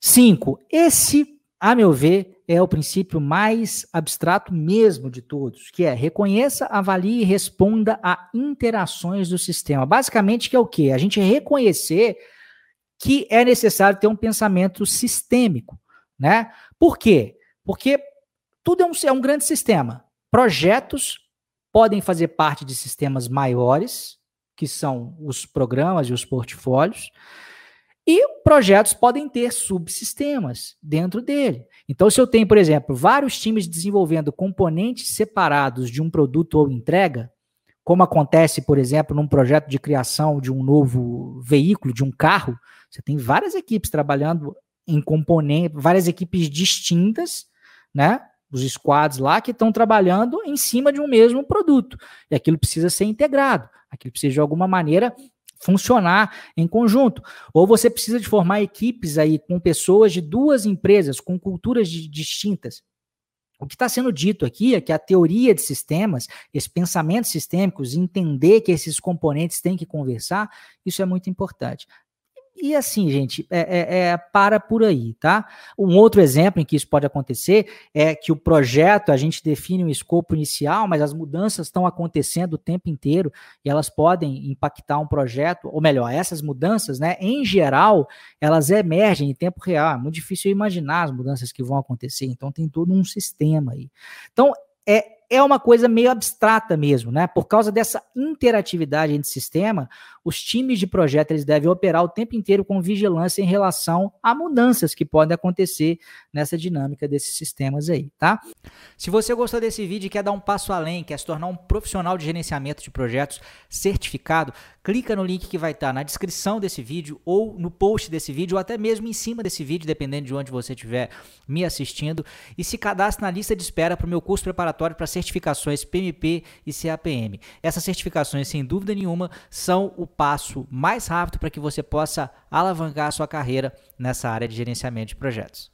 Cinco, esse, a meu ver, é o princípio mais abstrato mesmo de todos, que é reconheça, avalie e responda a interações do sistema. Basicamente, que é o quê? A gente reconhecer que é necessário ter um pensamento sistêmico, né? Por quê? Porque tudo é um, é um grande sistema. Projetos podem fazer parte de sistemas maiores, que são os programas e os portfólios, e projetos podem ter subsistemas dentro dele. Então, se eu tenho, por exemplo, vários times desenvolvendo componentes separados de um produto ou entrega, como acontece, por exemplo, num projeto de criação de um novo veículo, de um carro, você tem várias equipes trabalhando em componentes, várias equipes distintas, né? Os squads lá que estão trabalhando em cima de um mesmo produto. E aquilo precisa ser integrado. Aquilo precisa, de alguma maneira, funcionar em conjunto. Ou você precisa de formar equipes aí com pessoas de duas empresas, com culturas de, distintas. O que está sendo dito aqui é que a teoria de sistemas, esse pensamento sistêmicos, entender que esses componentes têm que conversar, isso é muito importante. E assim, gente, é, é, é, para por aí, tá? Um outro exemplo em que isso pode acontecer é que o projeto, a gente define um escopo inicial, mas as mudanças estão acontecendo o tempo inteiro e elas podem impactar um projeto, ou melhor, essas mudanças, né, em geral, elas emergem em tempo real. É muito difícil imaginar as mudanças que vão acontecer, então tem todo um sistema aí. Então, é é uma coisa meio abstrata mesmo, né? Por causa dessa interatividade entre sistema, os times de projeto eles devem operar o tempo inteiro com vigilância em relação a mudanças que podem acontecer nessa dinâmica desses sistemas aí, tá? Se você gostou desse vídeo e quer dar um passo além, quer se tornar um profissional de gerenciamento de projetos certificado, clica no link que vai estar na descrição desse vídeo ou no post desse vídeo ou até mesmo em cima desse vídeo, dependendo de onde você estiver me assistindo, e se cadastre na lista de espera para o meu curso preparatório para ser certificações PMP e CAPM. Essas certificações, sem dúvida nenhuma, são o passo mais rápido para que você possa alavancar a sua carreira nessa área de gerenciamento de projetos.